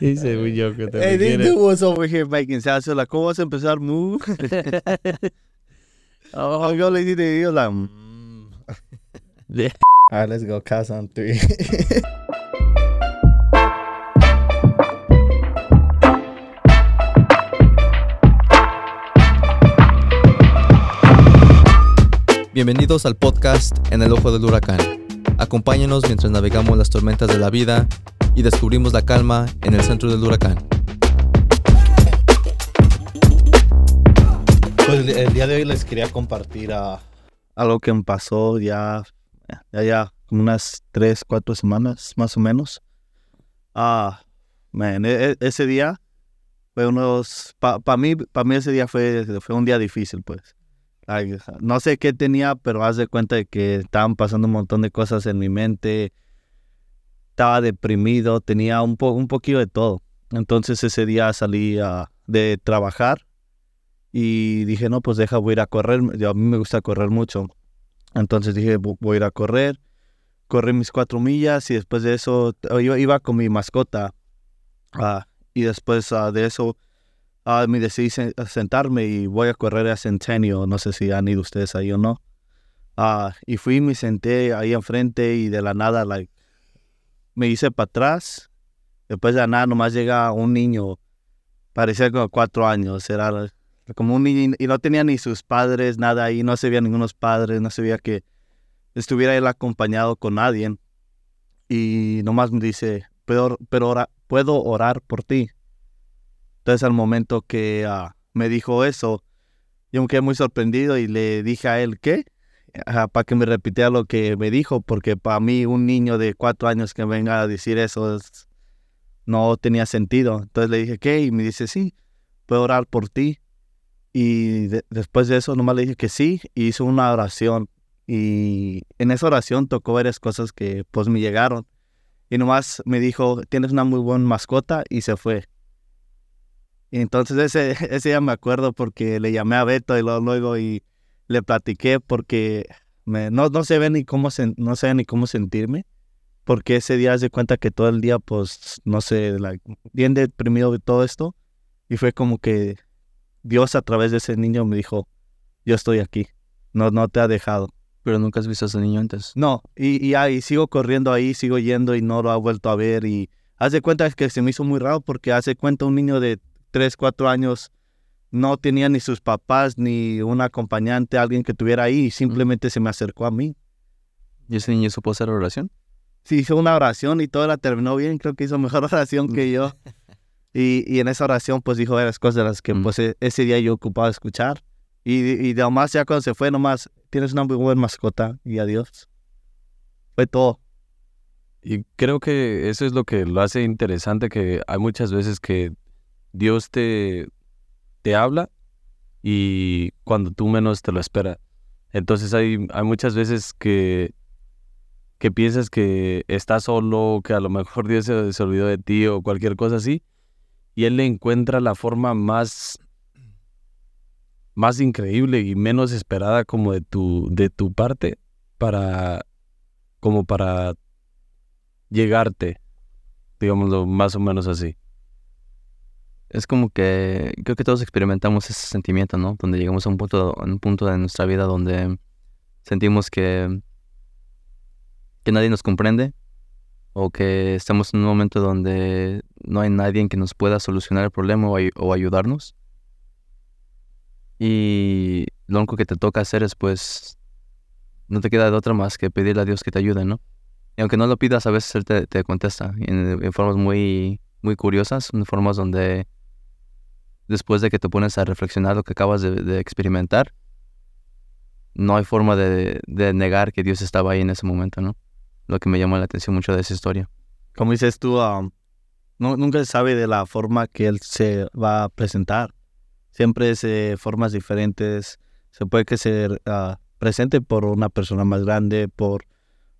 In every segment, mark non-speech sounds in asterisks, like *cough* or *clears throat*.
Dice muy yo que te Hey, this quiere. dude was over here making sounds. So like, ¿cómo vas a empezar? Move. *laughs* oh, yo le dije, yo like, mm. All right, let's go. Cast on three. Bienvenidos al podcast En el Ojo del Huracán. Acompáñenos mientras navegamos las tormentas de la vida y descubrimos la calma en el centro del huracán. Pues el, día de hoy les quería compartir ah, algo que me pasó ya, ya, ya, unas tres, cuatro semanas más o menos. Ah, man, e- e- ese día fue unos, para mí, para mí ese día fue, fue un día difícil, pues. Like, no sé qué tenía, pero haz de cuenta de que estaban pasando un montón de cosas en mi mente. Estaba deprimido, tenía un, po, un poquito de todo. Entonces ese día salí ah, de trabajar y dije, no, pues deja, voy a ir a correr. Yo- a mí me gusta correr mucho. Entonces dije, "Vo- voy a ir a correr. Corrí mis cuatro millas y después de eso t- iba, iba con mi mascota. ah, y después ah, de eso ah, me decidí sentarme y voy a correr a Centennial. No sé si han ido ustedes ahí o no. Ah, y fui, me senté ahí enfrente y de la nada, like, me hice para atrás. Después de nada, nomás llega un niño, parecía como cuatro años, era como un niño y no tenía ni sus padres, nada ahí, no se veía ningunos padres, no se veía que estuviera él acompañado con nadie. Y nomás me dice, pero, pero ora- puedo orar por ti. Entonces al momento que ah, me dijo eso, yo me quedé muy sorprendido y le dije a él, ¿qué? Para que me repitiera lo que me dijo, porque para mí un niño de cuatro años que venga a decir eso es- no tenía sentido. Entonces le dije, ¿qué? Y me dice, sí, puedo orar por ti. Y de- después de eso nomás le dije que sí, y hizo una oración. Y en esa oración tocó varias cosas que pues me llegaron. Y nomás me dijo, tienes una muy buena mascota y se fue. Y entonces ese, *laughs* ese día me acuerdo porque le llamé a Beto y luego, le platiqué porque me, no, no sé ni cómo sen- no sé ni cómo sentirme. Porque ese día se cuenta que todo el día, pues, no sé, like, bien deprimido de todo esto. Y fue como que Dios a través de ese niño me dijo, yo estoy aquí, no, no te ha dejado. Pero nunca has visto a ese niño antes. No, y, y ahí sigo corriendo ahí, sigo yendo y no lo ha vuelto a ver. Y hace cuenta que se me hizo muy raro porque hace cuenta un niño de 3, 4 años no tenía ni sus papás ni un acompañante, alguien que tuviera ahí, y simplemente se me acercó a mí. ¿Y ese niño supo hacer oración? Sí, hizo una oración y todo la terminó bien, creo que hizo mejor *laughs* oración que yo. *laughs* Y, y en esa oración pues dijo varias cosas de las que Mm. pues e- ese día yo ocupaba escuchar. Y, y de más ya cuando se fue nomás, tienes una muy buena mascota y adiós. Fue todo. Y creo que eso es lo que lo hace interesante, que hay muchas veces que Dios te, te habla y cuando tú menos te lo esperas. Entonces hay, muchas veces que, que piensas que estás solo, que a lo mejor Dios se, se olvidó de ti o cualquier cosa así, y Él le encuentra la forma más, más increíble y menos esperada como de tu, de tu parte para, como para llegarte, digámoslo más o menos así. Es como que creo que todos experimentamos ese sentimiento, ¿no? Donde llegamos a un punto, a un punto de nuestra vida donde sentimos que, que nadie nos comprende o que estamos en un momento donde no hay nadie que nos pueda solucionar el problema o, ay- o ayudarnos. Y lo único que te toca hacer es pues no te queda de otra más que pedirle a Dios que te ayude, ¿no? Y aunque no lo pidas, a veces Él te, te contesta en, en formas muy, muy curiosas, en formas donde después de que te pones a reflexionar lo que acabas de, experimentar, no hay forma de, negar que Dios estaba ahí en ese momento, ¿no? Lo que me llamó la atención mucho de esa historia. Como dices tú, no, nunca se sabe de la forma que él se va a presentar. Siempre es eh, formas diferentes. Se puede que se ah, presente por una persona más grande, por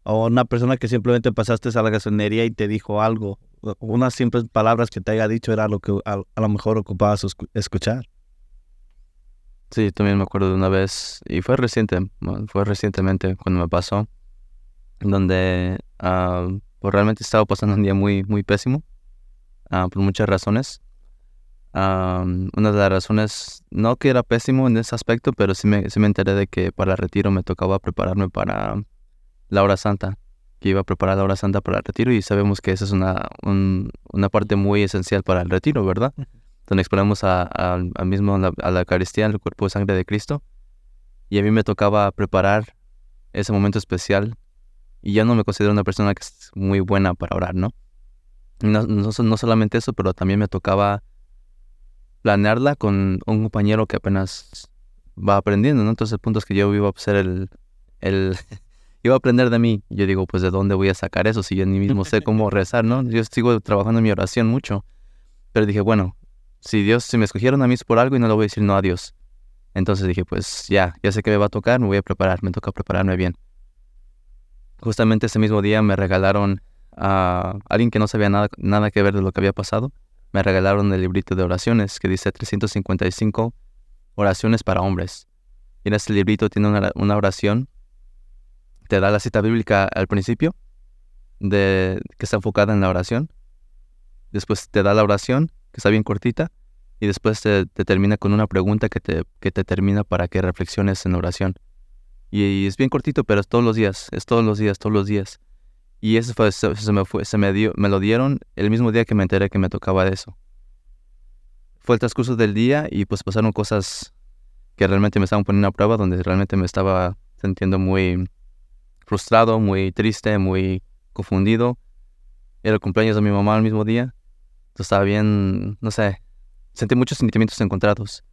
o una persona que simplemente pasaste a la gasolinería y te dijo algo. Unas simples palabras que te haya dicho era lo que a, a lo mejor ocupabas escu- escuchar. Sí, también me acuerdo de una vez, y fue reciente, fue recientemente cuando me pasó, donde ah, pues realmente estaba pasando un día muy, muy pésimo. ah, por muchas razones. Am, una de las razones, no que era pésimo en ese aspecto, pero sí me, sí me enteré de que para el retiro me tocaba prepararme para la hora santa, que iba a preparar la hora santa para el retiro y sabemos que esa es una, un- una parte muy esencial para el retiro, ¿verdad? Donde exponemos a, a- al mismo, la- a la Eucaristía, el cuerpo y sangre de Cristo. Y a mí me tocaba preparar ese momento especial y yo no me considero una persona que es muy buena para orar, ¿no? No, no, no solamente eso, pero también me tocaba planearla con un compañero que apenas va aprendiendo, ¿no? Entonces el punto es que yo iba a ser el, el *laughs* iba a aprender de mí. Yo digo, pues de dónde voy a sacar eso si yo ni mismo sé cómo *laughs* rezar, ¿no? Yo sigo trabajando en mi oración mucho. Pero dije, bueno, si Dios, si me escogieron a mí es por algo y no le voy a decir no a Dios. Entonces dije, pues ya, ya sé que me va a tocar, me voy a preparar, me toca prepararme bien. Justamente ese mismo día me regalaron a alguien que no sabía nada, nada que ver de lo que había pasado. Me regalaron el librito de oraciones que dice 355 oraciones para hombres. Y en este librito tiene una, una oración, te da la cita bíblica al principio, de, que está enfocada en la oración. Después te da la oración, que está bien cortita, y después te, te termina con una pregunta que te, que te termina para que reflexiones en la oración. Y, es bien cortito, pero es todos los días, es todos los días, todos los días. Y eso fue, se me fue, se me dio, me lo dieron el mismo día que me enteré que me tocaba eso. Fue el transcurso del día y pues pasaron cosas que realmente me estaban poniendo a prueba, donde realmente me estaba sintiendo muy frustrado, muy triste, muy confundido. Era el cumpleaños de mi mamá al mismo día. Entonces estaba bien, no sé, sentí muchos sentimientos encontrados.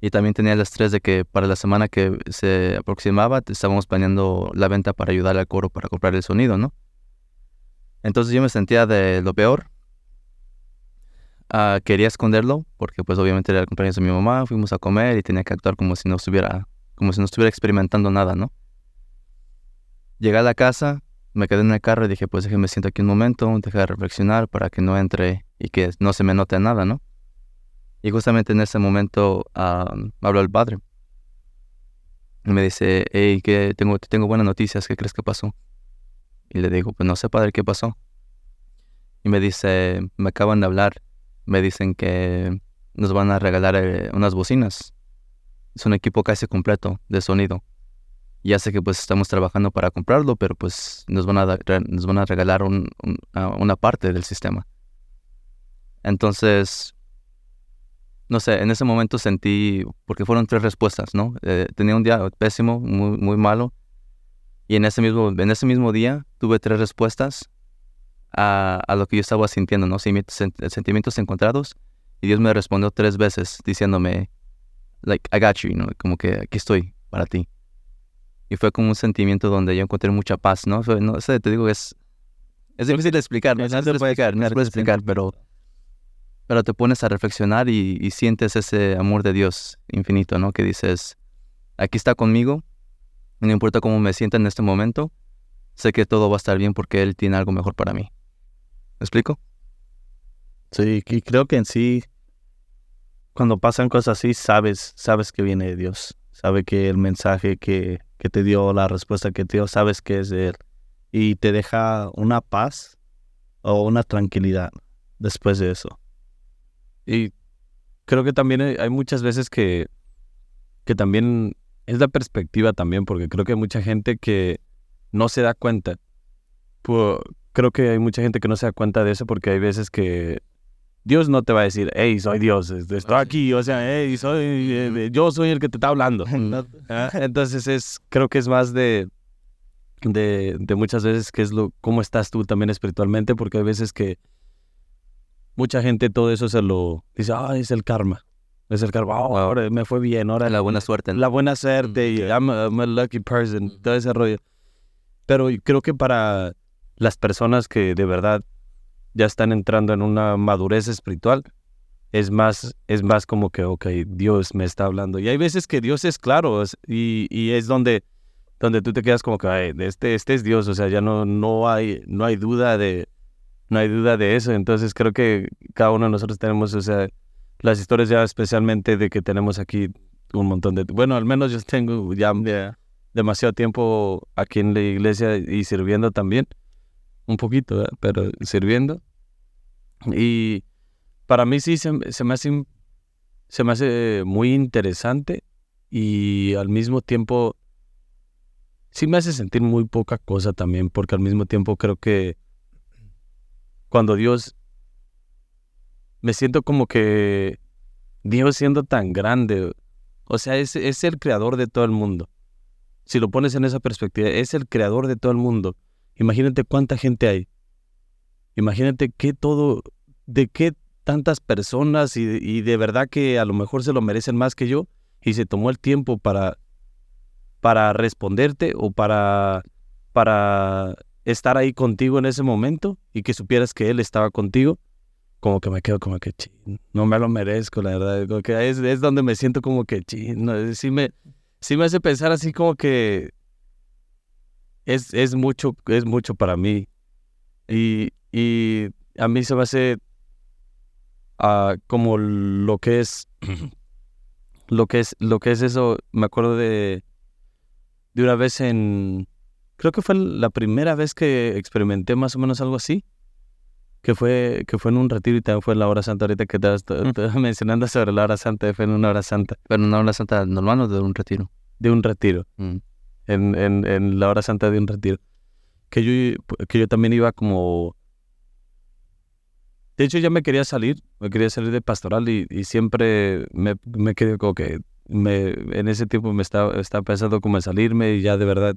Y también tenía el estrés de que para la semana que se aproximaba estábamos planeando la venta para ayudar al coro para comprar el sonido, ¿no? Entonces yo me sentía de lo peor. Ah, quería esconderlo porque pues obviamente era el cumpleaños de mi mamá, fuimos a comer y tenía que actuar como si no estuviera, como si no estuviera experimentando nada, ¿no? Llegué a la casa, me quedé en el carro y dije, pues déjeme siento aquí un momento, dejar de reflexionar para que no entre y que no se me note nada, ¿no? Y justamente en ese momento me habló el padre. Y me dice, hey, que tengo, te tengo buenas noticias, ¿qué crees que pasó? Y le digo, pues no sé, padre, ¿qué pasó? Y me dice, me acaban de hablar, me dicen que nos van a regalar eh, unas bocinas. Es un equipo casi completo de sonido. Ya sé que pues estamos trabajando para comprarlo, pero pues nos van a, nos van a regalar ah, una parte del sistema. Entonces, no sé, en ese momento sentí, porque fueron tres respuestas, ¿no? Eh, tenía un día pésimo, muy, muy malo, y en ese mismo, en ese mismo día tuve tres respuestas a, a lo que yo estaba sintiendo, ¿no? Sentimi- sent- Sentimientos encontrados, y Dios me respondió tres veces diciéndome, like, I got you, ¿no? Como que aquí estoy para ti. Y fue como un sentimiento donde yo encontré mucha paz, ¿no? Fue- no sé, te digo, es, es difícil de explicar, no, No se puede explicar, no se puede explicar, pero pero te pones a reflexionar y, y sientes ese amor de Dios infinito, ¿no? Que dices, aquí está conmigo, no importa cómo me sienta en este momento, sé que todo va a estar bien porque Él tiene algo mejor para mí. ¿Me explico? Sí, y creo que en sí, cuando pasan cosas así, sabes, sabes que viene de Dios. Sabe que el mensaje que, que te dio, la respuesta que te dio, sabes que es Él. Y te deja una paz o una tranquilidad después de eso. Y creo que también hay, muchas veces que, que también es la perspectiva también, porque creo que hay mucha gente que no se da cuenta. Creo que hay mucha gente que no se da cuenta de eso porque hay veces que Dios no te va a decir, hey, soy Dios, es- estoy aquí, o sea, hey, soy, eh, yo soy el que te está hablando. *laughs* Ah, *laughs* Entonces es, creo que es más de, de, de muchas veces que es lo, cómo estás tú también espiritualmente, porque hay veces que mucha gente todo eso se lo dice, ah, es el karma, es el karma, oh, ahora me fue bien, ahora La buena suerte. la buena suerte, y I'm a, I'm a lucky person, todo ese rollo. Pero creo que para las personas que de verdad ya están entrando en una madurez espiritual, es más, es más como que, ok, Dios me está hablando. Y hay veces que Dios es claro y, y es donde, donde tú te quedas como que, "Ay, este, este es Dios, o sea, ya no, no, hay, no hay duda de, no hay duda de eso. Entonces creo que cada uno de nosotros tenemos, o sea, las historias ya especialmente de que tenemos aquí un montón de, bueno, al menos yo tengo ya demasiado tiempo aquí en la iglesia y sirviendo también, un poquito, pero sirviendo. Y para mí sí se, se me hace, se me hace muy interesante y al mismo tiempo sí me hace sentir muy poca cosa también, porque al mismo tiempo creo que cuando Dios, me siento como que Dios siendo tan grande, o sea, es, es el creador de todo el mundo. Si lo pones en esa perspectiva, es el creador de todo el mundo. Imagínate cuánta gente hay. Imagínate qué todo, de qué tantas personas y, de verdad que a lo mejor se lo merecen más que yo y se tomó el tiempo para, para responderte o para, para estar ahí contigo en ese momento y que supieras que Él estaba contigo, como que me quedo como que, no me lo merezco, la verdad. que es, donde me siento como que, no, sí, me, sí me hace pensar así como que es, es, mucho, es mucho para mí. Y, y a mí se me hace uh, como lo que es *clears throat* lo que es, lo que es eso, me acuerdo de, de una vez en, creo que fue la primera vez que experimenté más o menos algo así, que fue, que fue en un retiro y también fue en la hora santa, ahorita que estabas mm. *laughs* mencionando sobre la hora santa, fue en una hora santa. ¿Pero una hora santa normal o de un retiro? De un retiro, mm. En, en, en la hora santa de un retiro. Que yo, que yo también iba como de hecho, ya me quería salir, me quería salir de pastoral y, siempre me, me, quedé como que me, en ese tiempo me estaba, estaba pensando como en salirme y ya de verdad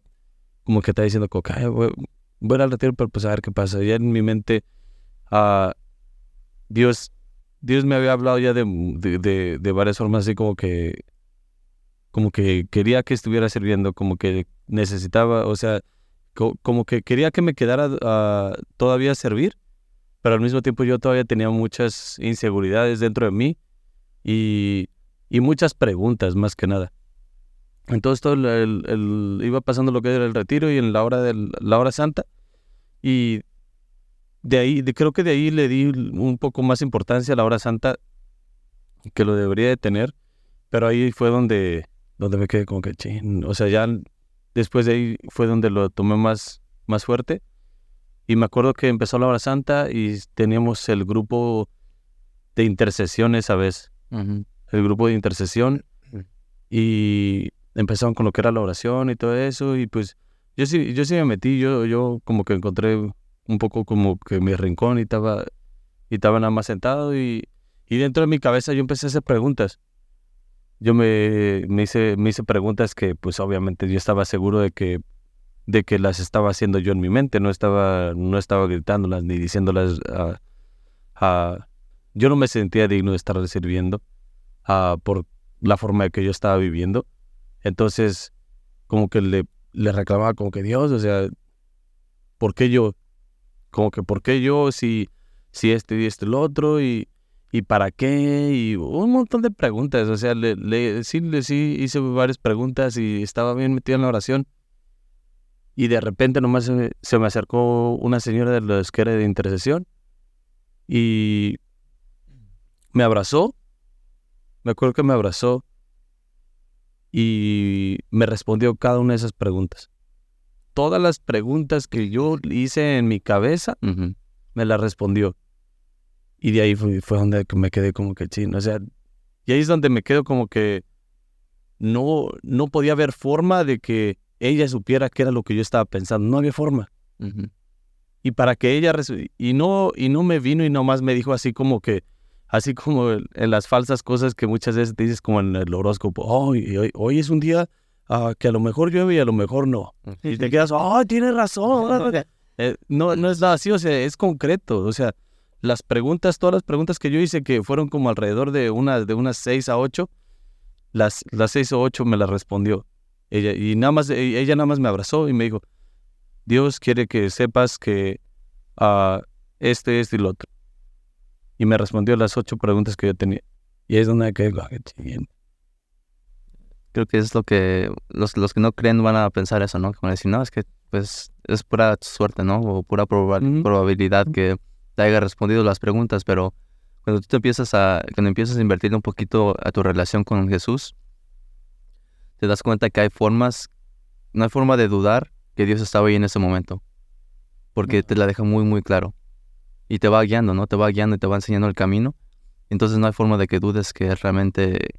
como que está diciendo como que voy, voy, al retiro, pero pues a ver qué pasa. Ya en mi mente, uh, Dios, Dios me había hablado ya de, de, de, varias formas así como que como que quería que estuviera sirviendo, como que necesitaba, o sea, como que quería que me quedara uh, todavía a servir, pero al mismo tiempo yo todavía tenía muchas inseguridades dentro de mí y, y muchas preguntas más que nada. Entonces todo el, iba pasando lo que era el retiro y en la hora de la hora santa y de ahí creo que de ahí le di un poco más importancia a la hora santa que lo debería de tener, pero ahí fue donde donde me quedé como que ching, o sea, ya después de ahí fue donde lo tomé más más fuerte y me acuerdo que empezó la hora santa y teníamos el grupo de intercesión esa vez. El grupo de intercesión. Y empezaron con lo que era la oración y todo eso. Y pues yo sí, yo sí me metí. Yo, yo como que encontré un poco como que mi rincón y estaba, y estaba nada más sentado. Y, y dentro de mi cabeza yo empecé a hacer preguntas. Yo me, me, hice, me hice preguntas que pues obviamente yo estaba seguro de que de que las estaba haciendo yo en mi mente, no estaba, no estaba gritándolas ni diciéndolas. a yo no me sentía digno de estar sirviendo por la forma de que yo estaba viviendo. Entonces, como que le, le reclamaba como que Dios, o sea, ¿por qué yo? Como que ¿por qué yo si, si este y este el otro? Y, ¿Y para qué? Y un montón de preguntas. O sea, le, le, sí, le, sí hice varias preguntas y estaba bien metido en la oración. Y de repente nomás se, me acercó una señora de los que era de intercesión y me abrazó. Me acuerdo que me abrazó y me respondió cada una de esas preguntas. Todas las preguntas que yo hice en mi cabeza, me las respondió. Y de ahí fue, fue, donde me quedé como que chino. O sea, y ahí es donde me quedo como que no, no podía haber forma de que ella supiera qué era lo que yo estaba pensando. No había forma. Y para que ella... Y no, y no me vino y nomás me dijo así como que... Así como en las falsas cosas que muchas veces te dices como en el horóscopo. hoy, hoy, es un día ah, que a lo mejor llueve y a lo mejor no. *laughs* Y te quedas, ¡ay, tienes razón! *laughs* Eh, no, no es nada así, o sea, es concreto. O sea, las preguntas, todas las preguntas que yo hice, que fueron como alrededor de, una, de unas seis a ocho, las, las seis o ocho me las respondió. Ella, y nada más, e, ella nada más me abrazó y me dijo, Dios quiere que sepas que uh, este, este y lo otro. Y me respondió las ocho preguntas que yo tenía. Y es donde que Creo que es lo que los, los que no creen van a pensar eso, ¿no? Como decir, no, es que pues es pura suerte, ¿no? O pura probabilidad que te haya respondido las preguntas, pero cuando tú te empiezas a, cuando empiezas a invertir un poquito a tu relación con Jesús, te das cuenta que hay formas, no hay forma de dudar que Dios estaba ahí en ese momento, porque te la deja muy, muy claro. Y te va guiando, ¿no? Te va guiando y te va enseñando el camino. Entonces no hay forma de que dudes que realmente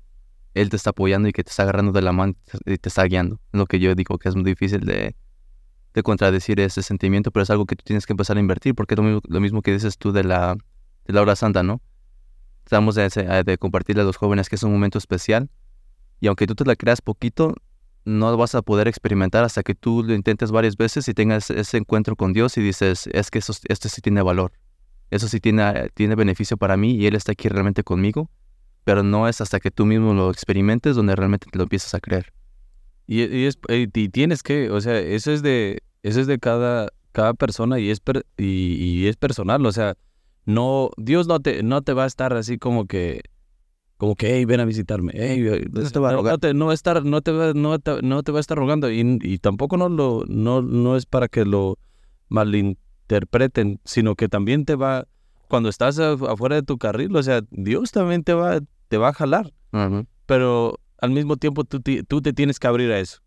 Él te está apoyando y que te está agarrando de la mano y te está guiando. Es lo que yo digo que es muy difícil de, de contradecir ese sentimiento, pero es algo que tú tienes que empezar a invertir, porque es lo mismo, lo mismo que dices tú de la, de la hora santa, ¿no? Estamos de, de compartirle a los jóvenes que es un momento especial, y aunque tú te la creas poquito, no vas a poder experimentar hasta que tú lo intentes varias veces y tengas ese encuentro con Dios y dices, es que eso, esto sí tiene valor, eso sí tiene, tiene beneficio para mí y Él está aquí realmente conmigo, pero no es hasta que tú mismo lo experimentes donde realmente te lo empiezas a creer. Y, y, es, y tienes que, o sea, eso es de, eso es de cada, cada persona y es, per, y, y, es personal, o sea, no, Dios no te, no te va a estar así como que, como que, hey, ven a visitarme, hey, no, te va a no, te, no va a estar, no te va, no te, no te va a estar rogando y, y tampoco no lo, no, no es para que lo malinterpreten, sino que también te va, cuando estás afuera de tu carril, o sea, Dios también te va, te va a jalar, uh -huh. pero al mismo tiempo tú, tú te tienes que abrir a eso.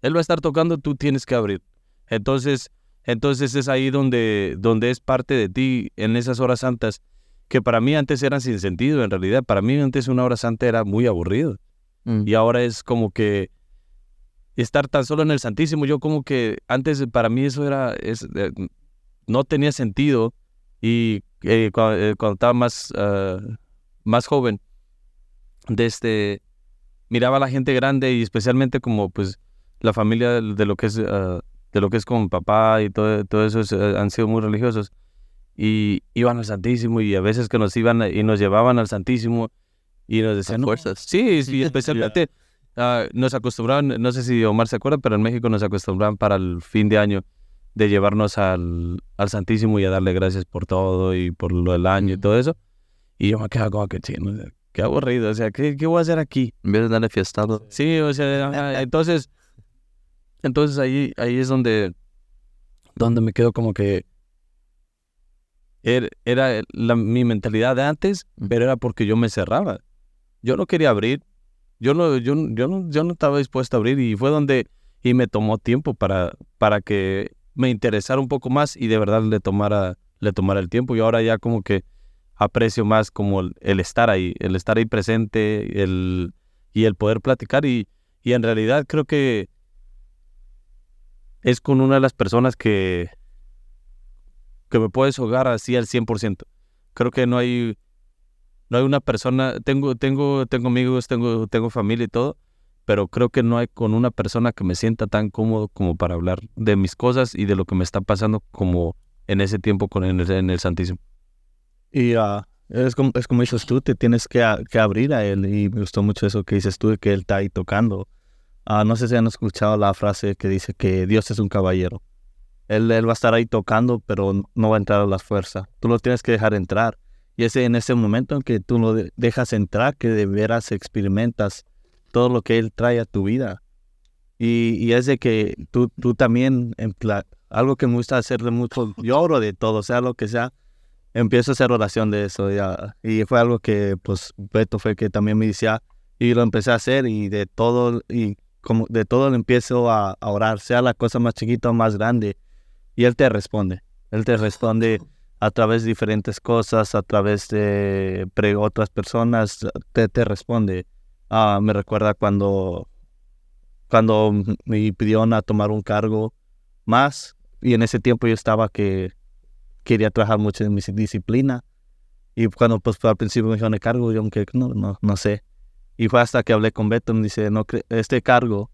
Él va a estar tocando, tú tienes que abrir. Entonces, entonces es ahí donde, donde es parte de ti en esas horas santas, que para mí antes eran sin sentido, en realidad. Para mí antes una hora santa era muy aburrido. Mm. Y ahora es como que estar tan solo en el Santísimo, yo como que antes para mí eso era, es, eh, no tenía sentido. Y eh, cuando, eh, cuando, estaba más, uh, más joven, desde, este, miraba a la gente grande y especialmente como pues la familia de lo que es... Uh, de lo que es con papá y todo, todo eso es, uh, han sido muy religiosos. Y iban al Santísimo y a veces que nos iban y nos llevaban al Santísimo y nos decían no, fuerzas. sí, sí *laughs* especialmente yeah. uh, nos acostumbraban no sé si Omar se acuerda pero en México nos acostumbraban para el fin de año de llevarnos al, al Santísimo y a darle gracias por todo y por lo del año y todo eso y yo me quedaba como que chino qué aburrido o sea ¿qué, qué voy a hacer aquí en vez de darle fiestado sí o sea entonces entonces ahí, ahí es donde, donde me quedo como que era, era la, mi mentalidad de antes, pero era porque yo me cerraba. Yo no quería abrir. Yo no, yo, yo no, yo no estaba dispuesto a abrir y fue donde, y me tomó tiempo para, para que me interesara un poco más y de verdad le tomara, le tomara el tiempo. Y ahora ya como que aprecio más como el, estar ahí, el estar ahí presente, el, y el poder platicar. Y, y en realidad creo que es con una de las personas que, que me puedes hogar así al 100%. Creo que no hay, no hay una persona, tengo, tengo, tengo amigos, tengo, tengo familia y todo, pero creo que no hay con una persona que me sienta tan cómodo como para hablar de mis cosas y de lo que me está pasando como en ese tiempo con en el Santísimo. Y uh, es, como, es como dices tú, te tienes que, que abrir a Él y me gustó mucho eso que dices tú, que Él está ahí tocando. Uh, no sé si han escuchado la frase que dice que Dios es un caballero. Él, él, va a estar ahí tocando, pero no va a entrar a las fuerzas. Tú lo tienes que dejar entrar. Y es en ese momento en que tú lo dejas entrar que de veras experimentas todo lo que Él trae a tu vida. Y, y es de que tú, tú también, algo que me gusta hacer de mucho, yo oro de todo, sea lo que sea, empiezo a hacer oración de eso. Ya. Y fue algo que, pues, Beto fue que también me decía, y lo empecé a hacer, y de todo, y como de todo le empiezo a, orar, sea la cosa más chiquita o más grande, y Él te responde. Él te responde a través de diferentes cosas, a través de otras personas, te, responde. Uh, me recuerda cuando, cuando me pidieron a tomar un cargo más, y en ese tiempo yo estaba que quería trabajar mucho en mi disciplina, y cuando pues al principio me dijeron el cargo, yo aunque no, no, no sé, y fue hasta que hablé con Beto, me dice, no, este cargo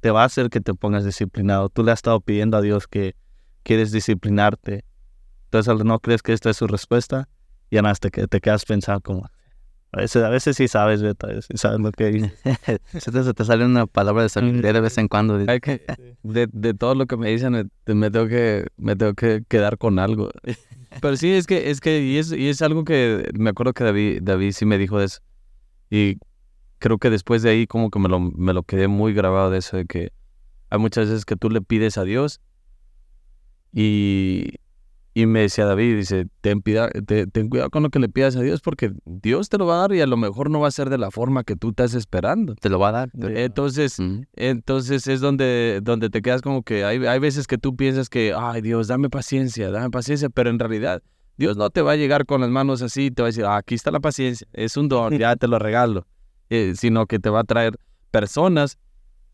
te va a hacer que te pongas disciplinado. Tú le has estado pidiendo a Dios que quieres disciplinarte. Entonces, ¿no crees que esta es su respuesta? Y nada, te, te quedas pensando como... A veces, a veces sí sabes, Beto, sí sabes lo que *laughs* se, te, se te sale una palabra de sabiduría de vez en cuando. Que, de, de, todo lo que me dicen, me, me, tengo que, me tengo que quedar con algo. *laughs* Pero sí, es que, es que, y es, y es algo que me acuerdo que David, David sí me dijo de eso. Y creo que después de ahí como que me lo, me lo quedé muy grabado de eso, de que hay muchas veces que tú le pides a Dios y, y me decía David, dice, ten, pida, te, ten cuidado con lo que le pidas a Dios porque Dios te lo va a dar y a lo mejor no va a ser de la forma que tú estás esperando. Te lo va a dar. Entonces, uh -huh. entonces es donde, donde te quedas como que hay, hay veces que tú piensas que, ay Dios, dame paciencia, dame paciencia, pero en realidad Dios no te va a llegar con las manos así y te va a decir, "Ah, aquí está la paciencia, es un don, ya te lo regalo, Eh, sino que te va a traer personas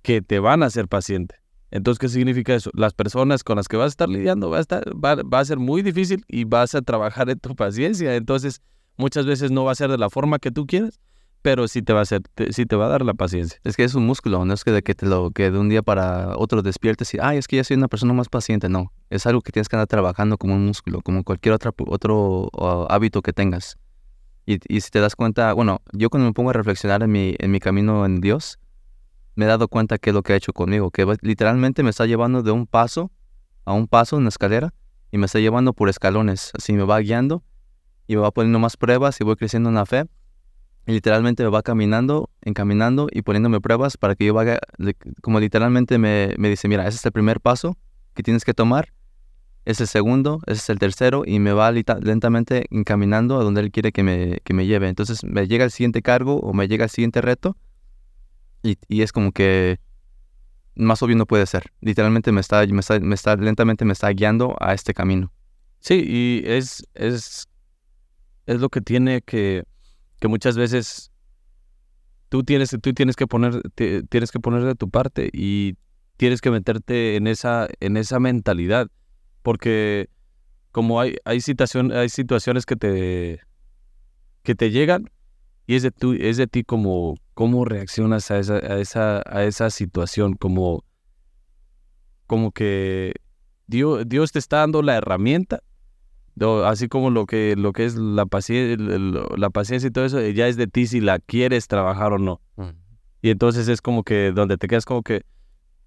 que te van a hacer paciente. Entonces, ¿qué significa eso? Las personas con las que vas a estar lidiando va a, estar, va, va a ser muy difícil y vas a trabajar en tu paciencia. Entonces, muchas veces no va a ser de la forma que tú quieres, pero sí te va a, hacer, te- sí te va a dar la paciencia. Es que es un músculo, no es que de que te lo que de un día para otro despiertes y, ay, es que ya soy una persona más paciente. No, es algo que tienes que andar trabajando como un músculo, como cualquier otra, otro uh, hábito que tengas. Y, y si te das cuenta, bueno, yo cuando me pongo a reflexionar en mi, en mi camino en Dios, me he dado cuenta que es lo que ha hecho conmigo, que literalmente me está llevando de un paso a un paso en la escalera y me está llevando por escalones, así me va guiando y me va poniendo más pruebas y voy creciendo en la fe y literalmente me va caminando, encaminando y poniéndome pruebas para que yo vaya, como literalmente me, me dice, mira, ese es el primer paso que tienes que tomar, es el segundo, ese es el tercero y me va lentamente encaminando a donde él quiere que me, que me lleve. Entonces me llega el siguiente cargo o me llega el siguiente reto y, y es como que más obvio no puede ser. Literalmente me está, me está, me está, lentamente me está guiando a este camino. Sí, y es, es, es lo que tiene que, que muchas veces tú tienes, tú tienes que poner, tienes que poner de tu parte y tienes que meterte en esa, en esa mentalidad. Porque como hay, hay situación, hay situaciones que te, que te llegan y es de tú, es de ti como cómo reaccionas a esa, a esa, a esa situación, como, como que Dios, Dios te está dando la herramienta así como lo que, lo que es la paciencia, la paciencia y todo eso, ya es de ti si la quieres trabajar o no. Y entonces es como que donde te quedas como que,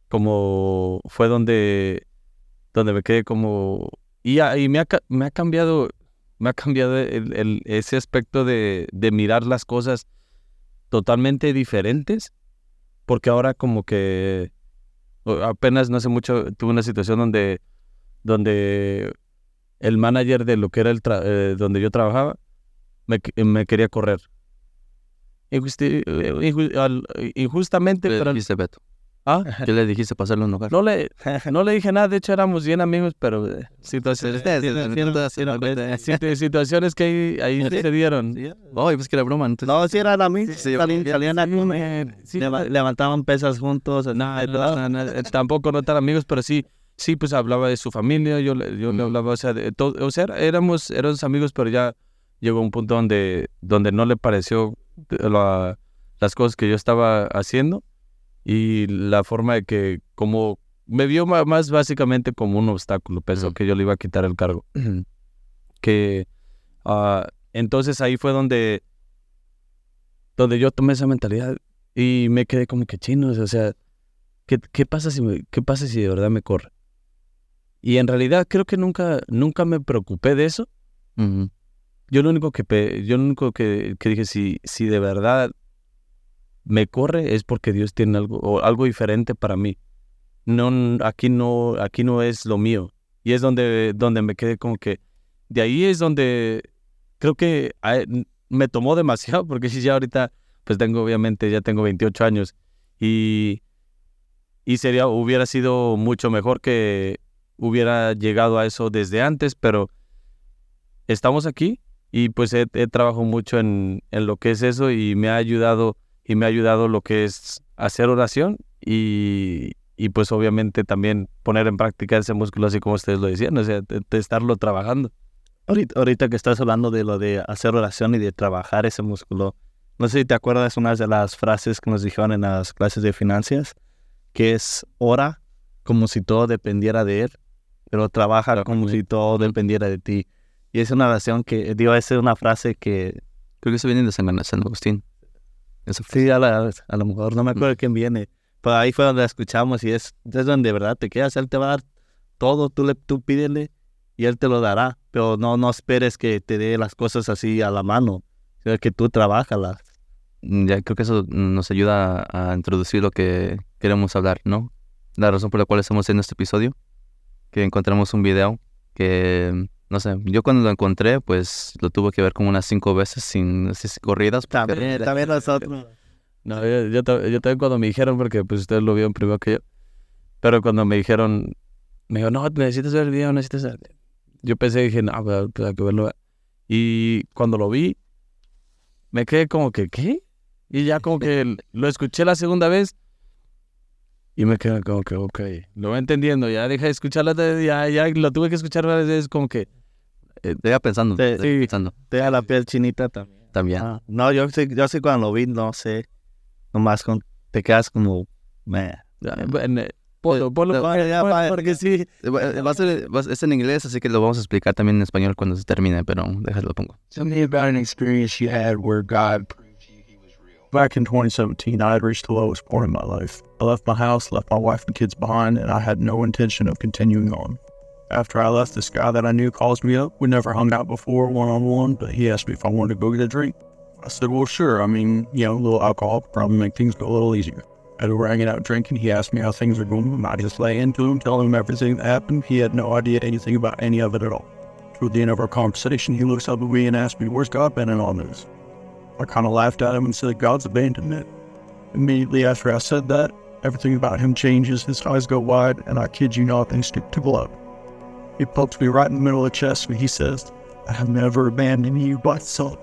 como fue donde, donde me quedé como, y, a- y me, ha, me ha cambiado, me ha cambiado el- el- ese aspecto de, de mirar las cosas totalmente diferentes, porque ahora como que apenas no hace mucho tuve una situación donde, donde el manager de lo que era el tra- eh, donde yo trabajaba me, que- me quería correr. Injusti- eh, injustamente, ¿Qué le pero? ¿Ah? ¿Qué le dijiste para hacerlo enojar? no le, no le dije nada, de hecho éramos bien amigos, pero eh, situaciones, situ- situaciones que ahí, ahí se dieron. Oh, pues que era broma. Entonces, No, sí eran amigos. Sí, salían, a Eh, sí, leva- levantaban pesas juntos. No, no, no, eh, tampoco no tan amigos, pero sí, sí, pues hablaba de su familia, yo, le- yo le hablaba, o sea, de todo, o sea, éramos, éramos amigos, pero ya llegó un punto donde, donde no le pareció de- la- las cosas que yo estaba haciendo y la forma de que, como, me vio más, básicamente como un obstáculo, pensó Mm. que yo le iba a quitar el cargo. *clears throat* que ah, entonces ahí fue donde donde yo tomé esa mentalidad y me quedé como que chinos, o sea, ¿qué, qué pasa si me- qué pasa si de verdad me corre? Y en realidad creo que nunca nunca me preocupé de eso. Ujú. Yo lo único que yo lo único que, que dije si si de verdad me corre es porque Dios tiene algo o algo diferente para mí. No aquí no aquí no es lo mío. Y es donde donde me quedé como que de ahí es donde creo que me tomó demasiado, porque si *laughs* ya ahorita, pues tengo, obviamente, ya tengo 28 años y, y sería, hubiera sido mucho mejor que hubiera llegado a eso desde antes, pero estamos aquí y pues he, he trabajado mucho en, en lo que es eso y me ha ayudado, y me ha ayudado lo que es hacer oración y, y pues obviamente también poner en práctica ese músculo así como ustedes lo decían, o sea, de- de estarlo trabajando. Ahorita, ahorita que estás hablando de lo de hacer oración y de trabajar ese músculo, no sé si te acuerdas una de las frases que nos dijeron en las clases de finanzas, que es ora como si todo dependiera de él, pero trabaja como si todo dependiera de ti. Y es una oración que, digo, esa es una frase que Creo que eso viene de San Agustín. Eso sí, a, la- a lo mejor no me acuerdo quién viene, pero ahí fue donde la escuchamos y es, es donde de verdad te quedas, él te va a dar todo, tú, le, tú pídele y él te lo dará, pero no, no esperes que te dé las cosas así a la mano, sino que tú trabajalas. Mm, Ya creo que eso nos ayuda a, a introducir lo que queremos hablar, ¿no? La razón por la cual estamos haciendo este episodio, que encontramos un video que, no sé, yo cuando lo encontré, pues lo tuve que ver como unas cinco veces sin, sin corridas. También, también nosotros. No, yo, yo, yo también cuando me dijeron, porque pues ustedes lo vieron primero que yo, pero cuando me dijeron, me dijo, no, necesitas ver el video, necesitas ver. yo pensé, dije, no, pues, pues, hay que verlo. Y cuando lo vi, me quedé como que, ¿qué? Y ya como que *laughs* lo escuché la segunda vez y me quedé como que, ok, lo voy entendiendo. Ya dejé de escucharlo, ya, ya lo tuve que escuchar varias veces como que... Eh, te iba pensando, Te- te iba sí. pensando. Te da la piel chinita también. También. Ah, no, yo sí, yo sí cuando lo vi, no sé. Nomás con, te quedas como, man. ya, bueno, eh, ponlo, ponlo, no, ya, ponlo, porque sí. Eh, va- eh, a ser- va es en inglés, así que lo vamos a explicar también en español cuando se termine, pero déjalo pongo. Tell me about an experience you had where God proved to you he was real. Back in 2017, I had reached the lowest point in my life. I left my house, left my wife and kids behind, and I had no intention of continuing on. After I left, this guy that I knew calls me up. We never hung out before one on one, but he asked me if I wanted to go get a drink. I said, Well, sure. I mean, you know, a little alcohol would probably make things go a little easier. As we're hanging out drinking, he asked me how things are going, I just lay into him, telling him everything that happened. He had no idea anything about any of it at all. Toward the end of our conversation, he looks up at me and asks me, Where's God been in all this? I kind of laughed at him and said, God's abandoned it. Immediately after I said that, everything about him changes. His eyes go wide, and I kid you not, they stick to blood. He pokes me right in the middle of the chest and he says, I have never abandoned you, my son.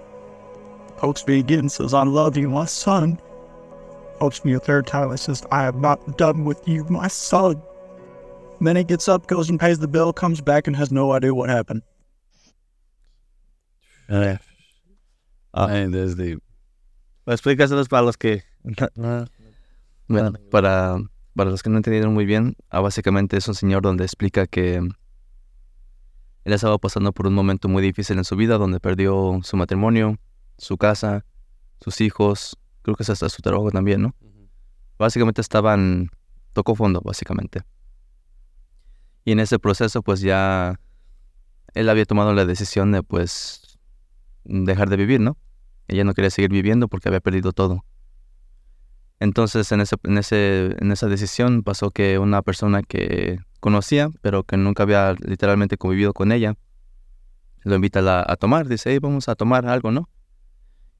Pokes me again and says, I love you, my son. Pokes me a third time and says, I am not done with you, my son. Then he gets up, goes and pays the bill, comes back, and has no idea what happened. Eh. Ay, desde... explícaselos para los que... *laughs* Bueno, para, para los que no entendieron muy bien, ah, básicamente es un señor donde explica que él estaba pasando por un momento muy difícil en su vida, donde perdió su matrimonio, su casa, sus hijos, creo que es hasta su trabajo también, ¿no? Básicamente estaban, tocó fondo, básicamente. Y en ese proceso, pues ya él había tomado la decisión de, pues, dejar de vivir, ¿no? Ella no quería seguir viviendo porque había perdido todo. Entonces, en, ese, en, ese, en esa decisión pasó que una persona que conocía, pero que nunca había literalmente convivido con ella, lo invita a, tomar. Dice, hey, vamos a tomar algo, ¿no?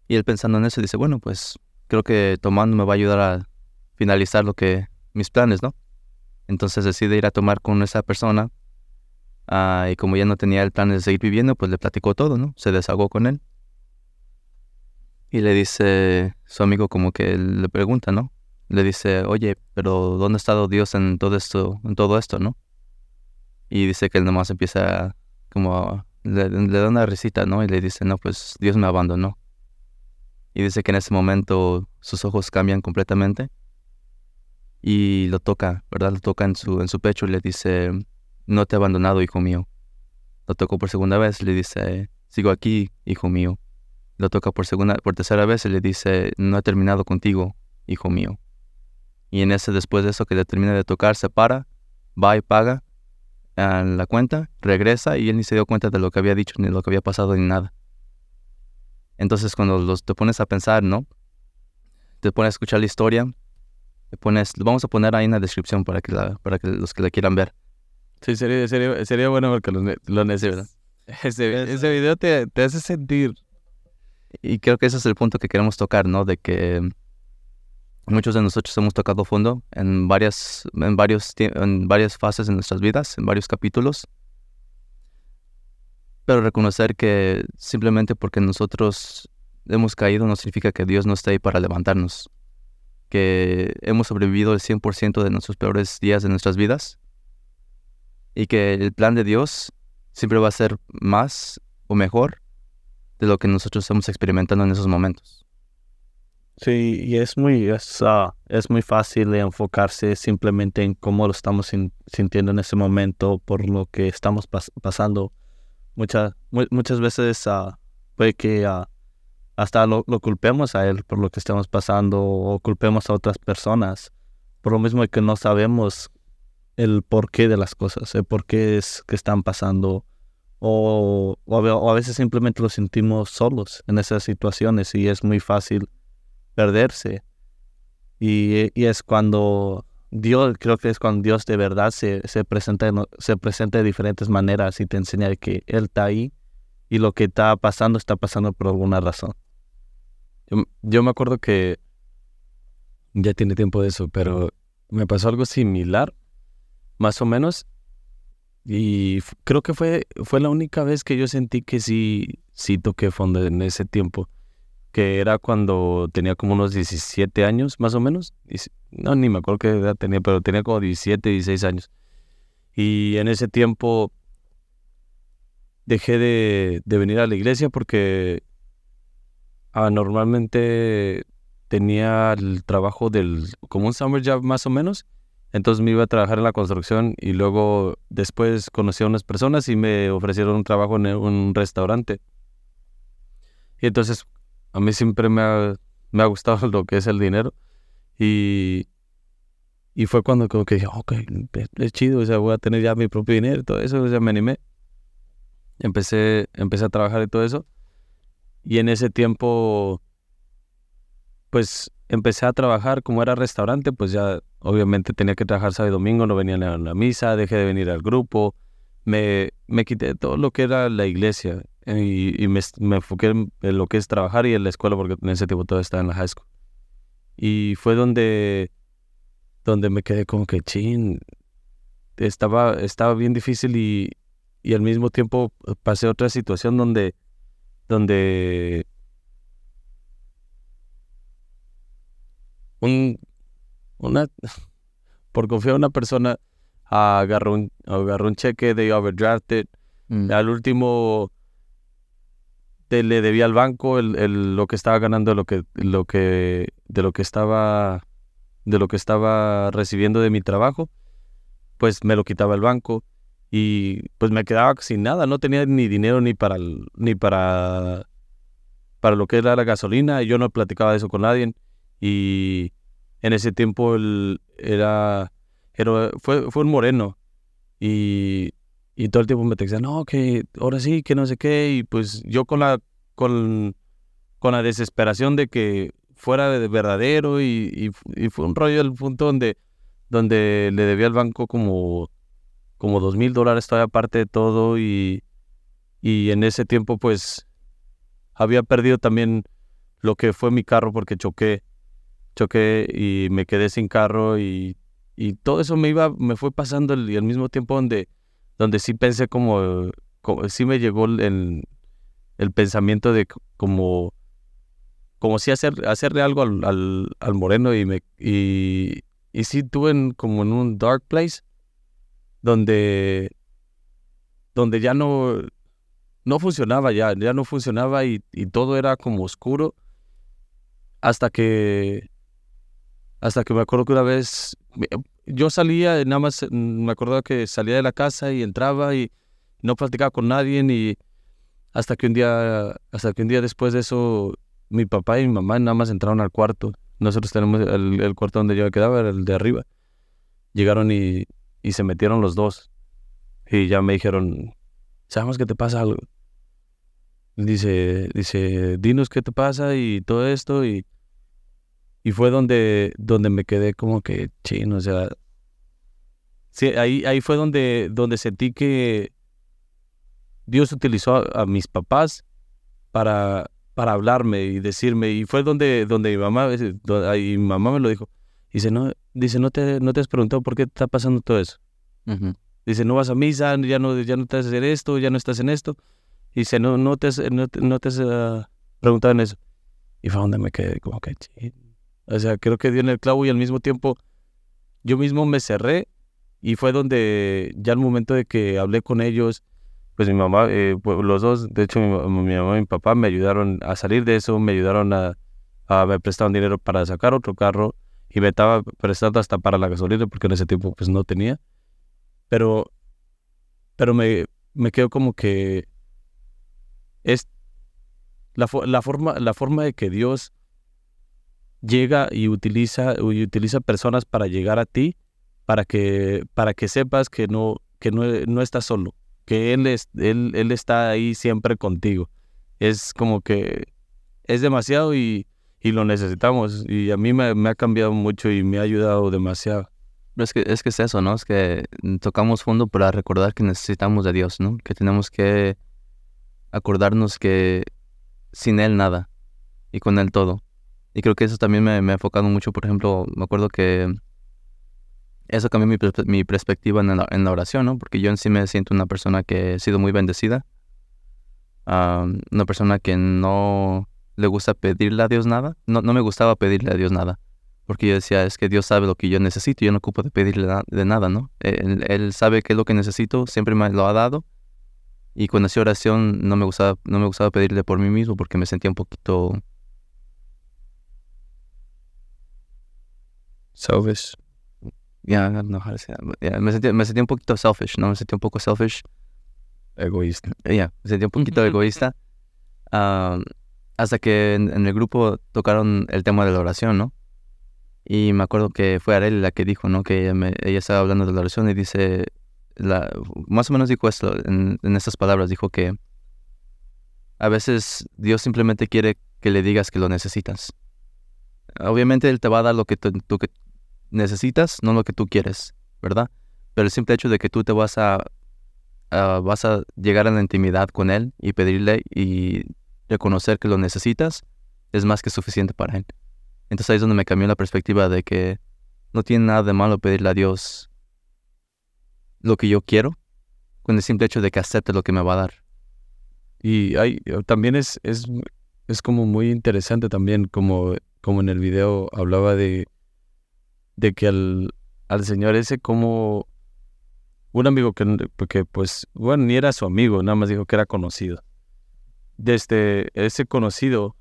Y él pensando en eso dice, bueno, pues creo que tomando me va a ayudar a finalizar lo que mis planes, ¿no? Entonces decide ir a tomar con esa persona. ah, y como ya no tenía el plan de seguir viviendo, pues le platicó todo, ¿no? Se desahogó con él. Y le dice su amigo como que le pregunta, ¿no? Le dice, oye, pero ¿dónde ha estado Dios en todo esto, en todo esto, no? Y dice que él nomás empieza como, le, da una risita, ¿no? Y le dice, no, pues Dios me abandonó. Y dice que en ese momento sus ojos cambian completamente y lo toca, ¿verdad? Lo toca en su, en su pecho y le dice, no te he abandonado, hijo mío. Lo tocó por segunda vez le dice, sigo aquí, hijo mío. Lo toca por segunda, por tercera vez y le dice, no he terminado contigo, hijo mío. Y en ese, después de eso que le termina de tocar, se para, va y paga a la cuenta, regresa y él ni se dio cuenta de lo que había dicho, ni lo que había pasado, ni nada. Entonces cuando los, te pones a pensar, ¿no? Te pones a escuchar la historia, te pones, vamos a poner ahí en la descripción para que, la, para que los que la quieran ver. Sí, sería, sería, sería bueno porque lo, lo necesito. Ese, ese video te, te hace sentir. Y creo que ese es el punto que queremos tocar, ¿no? De que muchos de nosotros hemos tocado fondo en varias, en varios, en varias fases de nuestras vidas, en varios capítulos. Pero reconocer que simplemente porque nosotros hemos caído no significa que Dios no esté ahí para levantarnos. Que hemos sobrevivido el 100% de nuestros peores días de nuestras vidas. Y que el plan de Dios siempre va a ser más o mejor de lo que nosotros estamos experimentando en esos momentos. Sí, y es muy, es, ah, es muy fácil enfocarse simplemente en cómo lo estamos sin- sintiendo en ese momento por lo que estamos pas- pasando. Muchas muchas veces ah, puede que ah, hasta lo, lo culpemos a él por lo que estamos pasando o culpemos a otras personas por lo mismo que no sabemos el porqué de las cosas, el porqué es que están pasando o, o, a, veces simplemente lo sentimos solos en esas situaciones y es muy fácil perderse. Y, y es cuando Dios, creo que es cuando Dios de verdad se, se, presenta, se presenta de diferentes maneras y te enseña que Él está ahí y lo que está pasando está pasando por alguna razón. Yo, yo me acuerdo que ya tiene tiempo de eso, pero me pasó algo similar, más o menos. Y creo que fue, fue la única vez que yo sentí que sí, sí toqué fondo en ese tiempo, que era cuando tenía como unos 17 años, más o menos. No, ni me acuerdo qué edad tenía, pero tenía como 17, 16 años. Y en ese tiempo dejé de, de venir a la iglesia porque ah, normalmente tenía el trabajo del, como un summer job más o menos. Entonces me iba a trabajar en la construcción y luego después conocí a unas personas y me ofrecieron un trabajo en un restaurante. Y entonces a mí siempre me ha, me ha gustado *laughs* lo que es el dinero y, y fue cuando como que dije, ok, es, chido, o sea, voy a tener ya mi propio dinero y todo eso, o sea, me animé. Empecé, empecé a trabajar y todo eso. Y en ese tiempo, pues empecé a trabajar como era restaurante, pues ya obviamente tenía que trabajar sábado y domingo, no venía a la misa, dejé de venir al grupo, me, me quité todo lo que era la iglesia eh, y, me, me enfoqué en, lo que es trabajar y en la escuela porque en ese tiempo todavía estaba en la high school. Y fue donde, donde me quedé como que, chin, estaba, estaba bien difícil y, y al mismo tiempo pasé otra situación donde, donde un, una, *laughs* por confiar en una persona, agarró un, agarró un cheque de overdrafted. Mm. Al último te- le debía al banco el, el- lo que estaba ganando, lo que, lo que, de lo que estaba, de lo que estaba recibiendo de mi trabajo, pues me lo quitaba el banco y pues me quedaba sin nada, no tenía ni dinero ni para, el- ni para, para lo que era la gasolina, y yo no platicaba de eso con nadie y en ese tiempo el- era, era fue, fue un moreno y, y todo el tiempo me decía, no, que ahora sí, que no sé qué, y pues yo con la, con, con la desesperación de que fuera de verdadero y, y, y fue un rollo el punto donde, donde le debía al banco como, como dos mil dólares todavía aparte de todo y, y en ese tiempo pues había perdido también lo que fue mi carro porque choqué, choqué y me quedé sin carro y, y todo eso me iba, me fue pasando y al mismo tiempo donde, donde sí pensé como, sí me llegó el, el, pensamiento de como, como si hacer, hacerle algo al, al, al moreno y me, y, y sí tuve como en un dark place donde, donde ya no, no funcionaba ya, ya no funcionaba y, y todo era como oscuro hasta que hasta que me acuerdo que una vez me- yo salía nada más mm, me acuerdo que salía de la casa y entraba y no platicaba con nadie y hasta que un día hasta que un día después de eso mi papá y mi mamá nada más entraron al cuarto. Nosotros tenemos el, el cuarto donde yo me quedaba era el de arriba. Llegaron y, y se metieron los dos. Y ya me dijeron sabemos que te pasa algo dice dice dinos qué te pasa y todo esto y y fue donde donde me quedé como que chino o sea sí, ahí ahí fue donde donde sentí que Dios utilizó a, a mis papás para para hablarme y decirme y fue donde donde mi mamá eh, do- ahí mi mamá me lo dijo dice no dice no te no te has preguntado por qué te está pasando todo eso Ujú. Dice, no vas a misa, ya no, ya no te haces hacer esto, ya no estás en esto. Dice, no, no te has, no no te has ah, preguntado en eso. Y fue donde me quedé como que, "Chin". O sea, creo que dio en el clavo y al mismo tiempo yo mismo me cerré y fue donde ya al momento de que hablé con ellos, pues mi mamá, eh, pues, los dos, de hecho mi, mi mamá y mi papá me ayudaron a salir de eso, me ayudaron a, a me prestaron dinero para sacar otro carro y me estaba prestando hasta para la gasolina porque en ese tiempo pues no tenía. Pero, pero me, me quedo como que es la, la, forma, la forma de que Dios llega y utiliza, y utiliza personas para llegar a ti, para que, para que sepas que no, que no, no estás solo, que él, es, él, él está ahí siempre contigo. Es como que es demasiado y, y lo necesitamos. Y a mí me, ha cambiado mucho y me ha ayudado demasiado. Es que, es que es eso, ¿no? Es que tocamos fondo para recordar que necesitamos de Dios, ¿no? Que tenemos que acordarnos que sin Él nada y con Él todo. Y creo que eso también me, ha enfocado mucho, por ejemplo, me acuerdo que eso cambió mi, mi perspectiva en la, oración, ¿no? Porque yo en sí me siento una persona que he sido muy bendecida. Ah, una persona que no le gusta pedirle a Dios nada. No, no me gustaba pedirle a Dios nada. Porque yo decía, es que Dios sabe lo que yo necesito, yo no ocupo de pedirle na- de nada, ¿no? Él sabe qué es lo que necesito, siempre me lo ha dado. Y cuando hacía oración no me gustaba, no me gustaba pedirle por mí mismo porque me sentía un poquito Selfish. Ya, no, how to say that, but, yeah, me, sentía un poquito selfish, ¿no? Me sentía un poco selfish. Egoísta. Ya, me sentía un poquito egoísta. Hasta que en, en el grupo tocaron el tema de la oración, ¿no? Y me acuerdo que fue Arely la que dijo, ¿no? Que ella, me- ella estaba hablando de la oración y dice, la, más o menos dijo esto, en, en estas palabras, dijo que a veces Dios simplemente quiere que le digas que lo necesitas. Obviamente Él te va a dar lo que tú, tú que necesitas, no lo que tú quieres, ¿verdad? Pero el simple hecho de que tú te vas a, vas a llegar a la intimidad con Él y pedirle y reconocer que lo necesitas, es más que suficiente para Él. Entonces ahí es donde me cambió la perspectiva de que no tiene nada de malo pedirle a Dios lo que yo quiero, con el simple hecho de que acepte lo que me va a dar. Y hay, también es, es, es como muy interesante también, como, como en el video hablaba de, de que al, al señor ese como un amigo que, que pues, bueno, ni era su amigo, nada más dijo que era conocido. Desde ese conocido,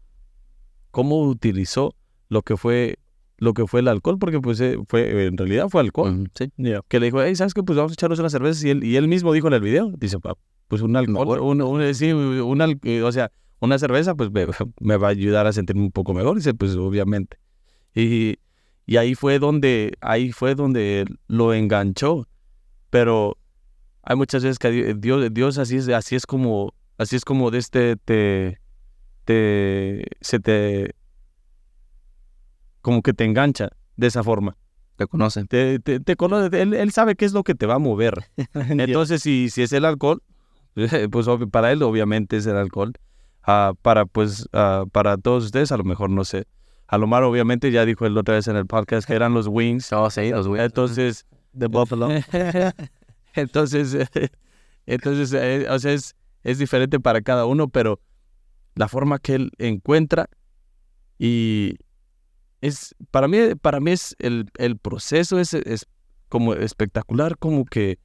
cómo utilizó lo que fue lo que fue el alcohol, porque pues eh, fue, en realidad fue alcohol. Ujú, Sí. Que le dijo, hey, ¿sabes qué? Pues vamos a echarnos unas cervezas. Y él, y él mismo dijo en el video, dice, "Pa, pues un alcohol, un, un- sí, un o sea, una cerveza, pues me, *laughs* me va a ayudar a sentirme un poco mejor. Dice, pues obviamente. Y, y ahí fue donde, ahí fue donde lo enganchó. Pero hay muchas veces que di- Dios, Dios así es, así es como, así es como de este, te, te, se te, como que te engancha de esa forma Te conocen. te, te, te conoce, él, él sabe qué es lo que te va a mover. *laughs* Entonces, si, si es el alcohol, *laughs* pues para él obviamente es el alcohol. Ah, para pues ah, para todos ustedes, a lo mejor no sé. A lo mejor obviamente ya dijo él otra vez en el podcast que eran los wings. No, sí, los güeyes. Entonces, *laughs* De Buffalo. *laughs* entonces, *laughs* entonces, eh, o sea, es, es diferente para cada uno, pero la forma que él encuentra y es, para mí, para mí es el, el proceso es, es como espectacular, como que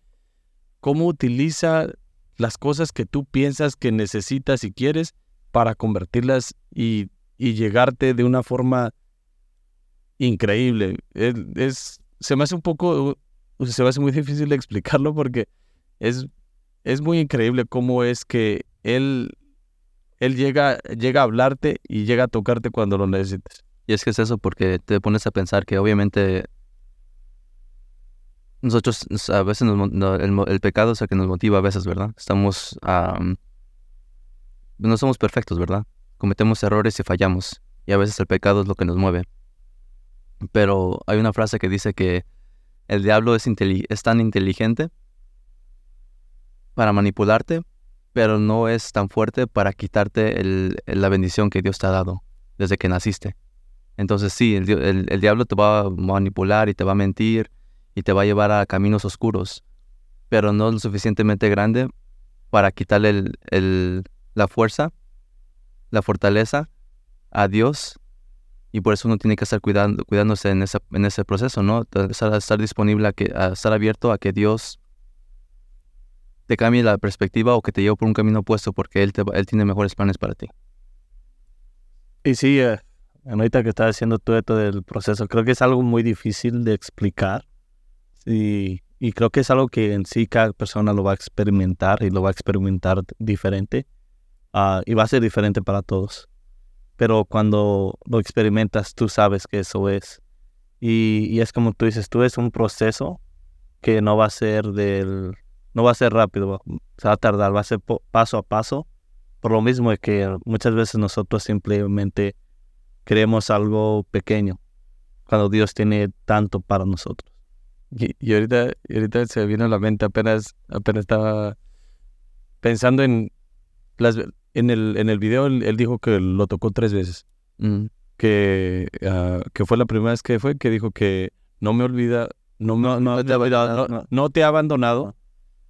cómo utiliza las cosas que tú piensas que necesitas y quieres para convertirlas y, y llegarte de una forma increíble. Es, se me hace un poco, se me hace muy difícil de explicarlo porque es, es muy increíble cómo es que él, él llega, llega a hablarte y llega a tocarte cuando lo necesites. Y es que es eso, porque te pones a pensar que obviamente nosotros nos- a veces el, pecado es el que nos motiva a veces, ¿verdad? Estamos, am, no somos perfectos, ¿verdad? Cometemos errores y fallamos. Y a veces el pecado es lo que nos mueve. Pero hay una frase que dice que el diablo es, tan inteligente para manipularte, pero no es tan fuerte para quitarte la bendición que Dios te ha dado desde que naciste. Entonces sí, el, el- diablo te va a manipular y te va a mentir y te va a llevar a caminos oscuros, pero no lo suficientemente grande para quitarle la fuerza, la fortaleza a Dios. Y por eso uno tiene que estar cuidando, cuidándose en, en ese proceso, ¿no? Estar, disponible, a, que, estar abierto a que Dios te cambie la perspectiva o que te lleve por un camino opuesto porque Él, te, él tiene mejores planes para ti. Y sí, eh, ahorita que estás haciendo todo esto del proceso, creo que es algo muy difícil de explicar. Y, y creo que es algo que en sí cada persona lo va a experimentar y lo va a experimentar diferente. Ah, y va a ser diferente para todos. Pero cuando lo experimentas, tú sabes que eso es. Y, y es como tú dices, tú es un proceso que no va a ser del, no va a ser rápido, se va a tardar, va a ser paso a paso. Por lo mismo que muchas veces nosotros simplemente queremos algo pequeño, cuando Dios tiene tanto para nosotros. Y, y ahorita, y ahorita se vino a la mente, apenas, apenas estaba pensando en las en el, en el video, él, él dijo que lo tocó tres veces. Mm, Que, ah, que fue la primera vez que fue, que dijo que no me olvida, no, me- no, no te no- no. te ha abandonado.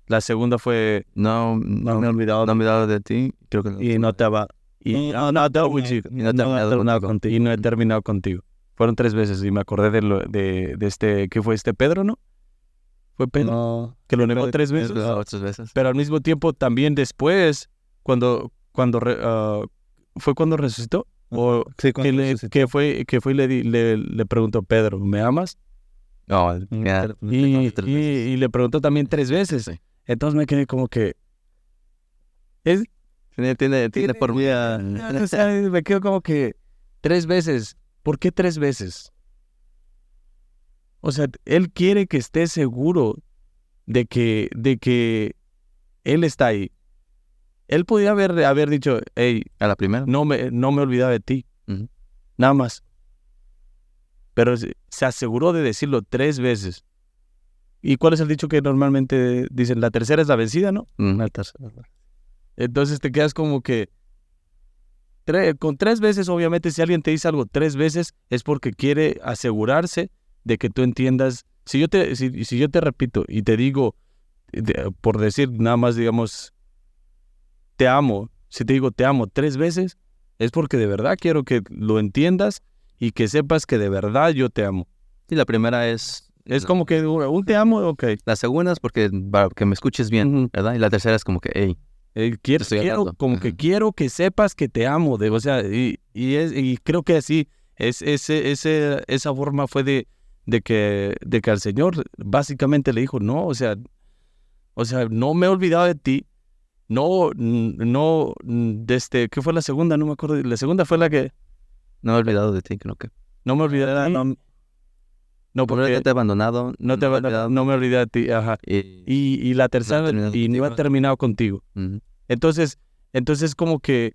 La segunda fue No, No me he olvidado. no he olvidado de ti. Creo que y no te va. y, no, no, contigo. y no he terminado contigo. Fueron tres veces y me acordé de, lo, de, de este, ¿qué fue este Pedro, no? Fue Pedro, que lo negó tres veces. Otras veces. Pero al mismo tiempo también después, cuando, cuando re- ah, fue cuando resucitó, o Sí, que, cuando le, resucitó. que fue, que fue y le, le, le preguntó Pedro, ¿me amas? No, pero- Y, y- veces. y le preguntó también tres veces. Sí. Entonces me quedé como que... Es, Tiene, tiene, tiene por mí. o sea, me quedo como que tres veces. ¿Por qué tres veces? O sea, él quiere que estés seguro de que, de que él está ahí. Él podía haber, haber dicho, hey, A la primera. no me, no me he olvidado de ti. Ujú. Nada más. Pero se se aseguró de decirlo tres veces. ¿Y cuál es el dicho que normalmente dicen? La tercera es la vencida, ¿no? La tercera. Entonces te quedas como que tre- con tres veces, obviamente, si alguien te dice algo tres veces, es porque quiere asegurarse de que tú entiendas. Si yo te, si, si yo te repito y te digo, de- por decir nada más, digamos, te amo, si te digo te amo tres veces, es porque de verdad quiero que lo entiendas y que sepas que de verdad yo te amo. Sí, la primera es. Es como que un te amo, ok. La segunda es porque para que me escuches bien, Ujú. ¿verdad? Y la tercera es como que, hey, Eh, quiero, quiero- como que quiero que sepas que te amo, de, o sea, y, y, es, y creo que así, es, ese, ese, esa forma fue de, de, que, de que al Señor básicamente le dijo, no, o sea, o sea, no me he olvidado de ti, no, n- no, n- de este, ¿qué fue la segunda? No me acuerdo, la segunda fue la que, no me he olvidado de ti, creo que. no me olvidé de ti, No, no, Porque porque no te he abandonado. no, te, he no, olvidado. no me olvidé de ti, ajá, Y, y, y la tercera, y no he terminado contigo. Ujú. Entonces, entonces como que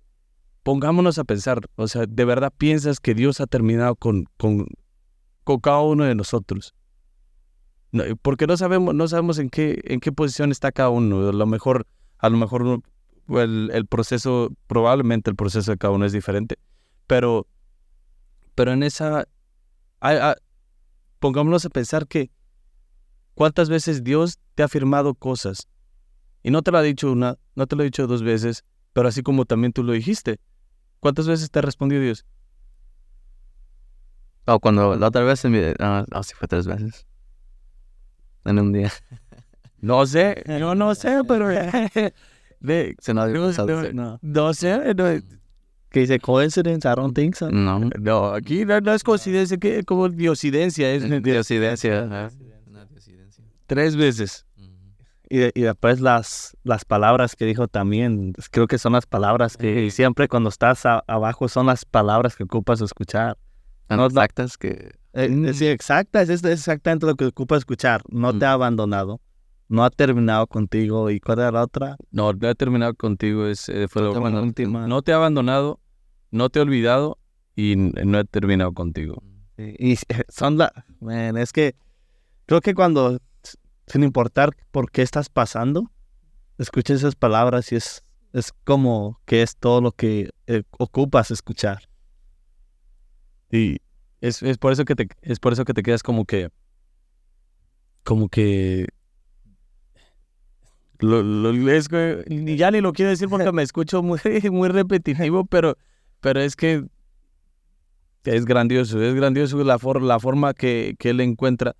pongámonos a pensar, o sea, ¿de verdad piensas que Dios ha terminado con, con, con cada uno de nosotros? No, porque no sabemos, no sabemos en qué, en qué posición está cada uno. A lo mejor, a lo mejor el, el proceso, probablemente el proceso de cada uno es diferente. Pero, pero en esa, hay- hay- pongámonos a pensar que cuántas veces Dios te ha afirmado cosas y no te lo ha dicho una, no te lo ha dicho dos veces, pero así como también tú lo dijiste. ¿Cuántas veces te respondió Dios? Oh, cuando la otra vez, en mi- ah, ah, sí fue tres veces. En un día. *laughs* No sé, yo no sé, pero *laughs* *laughs* de, Se no había no, no, no. no sé, no, Que dice coincidence, I don't think so. No. no, aquí no, no es coincidencia, que como diosidencia, es Diosidencia. ajá. Una diosidencia. tres veces. Y, y después las, las palabras que dijo también, creo que son las palabras que siempre cuando estás a- abajo son las palabras que ocupas escuchar. No, no. exactas que. Eh, Sí, exacta, es, es exactamente lo que ocupas escuchar. No te Mm. ha abandonado, no ha terminado contigo. ¿Y cuál era la otra? No, no he terminado contigo, es, eh, fue No te ha abandonado. última. no te he abandonado, no te he olvidado y no he terminado contigo. Y, y son la... man, es que creo que cuando, sin importar por qué estás pasando, escuchas esas palabras y es, es como que es todo lo que eh, ocupas escuchar. Y es, es por eso que te, es por eso que te quedas como que, como que, lo, lo- ya ni lo quiero decir porque me escucho muy, *laughs* muy repetitivo, pero, pero es que es grandioso, es grandioso la, for- la forma que, que él encuentra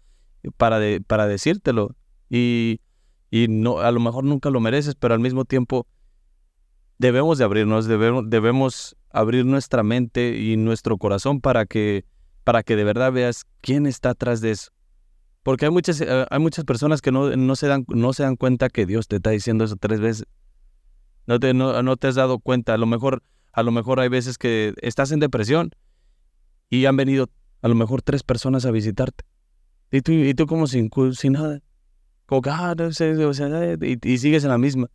para, de- para decírtelo. Y, y no, a lo mejor nunca lo mereces, pero al mismo tiempo debemos de abrirnos, debemos, debemos abrir nuestra mente y nuestro corazón para que, para que de verdad veas quién está atrás de eso. Porque hay muchas, eh, hay muchas personas que no, no, se dan, no se dan cuenta que Dios te está diciendo eso tres veces. No te, no, no te has dado cuenta. A lo mejor, a lo mejor hay veces que estás en depresión y han venido a lo mejor tres personas a visitarte. Y tú, y tú como sin, sin nada. Como que, ah, no o sea, eh, y, sigues en la misma.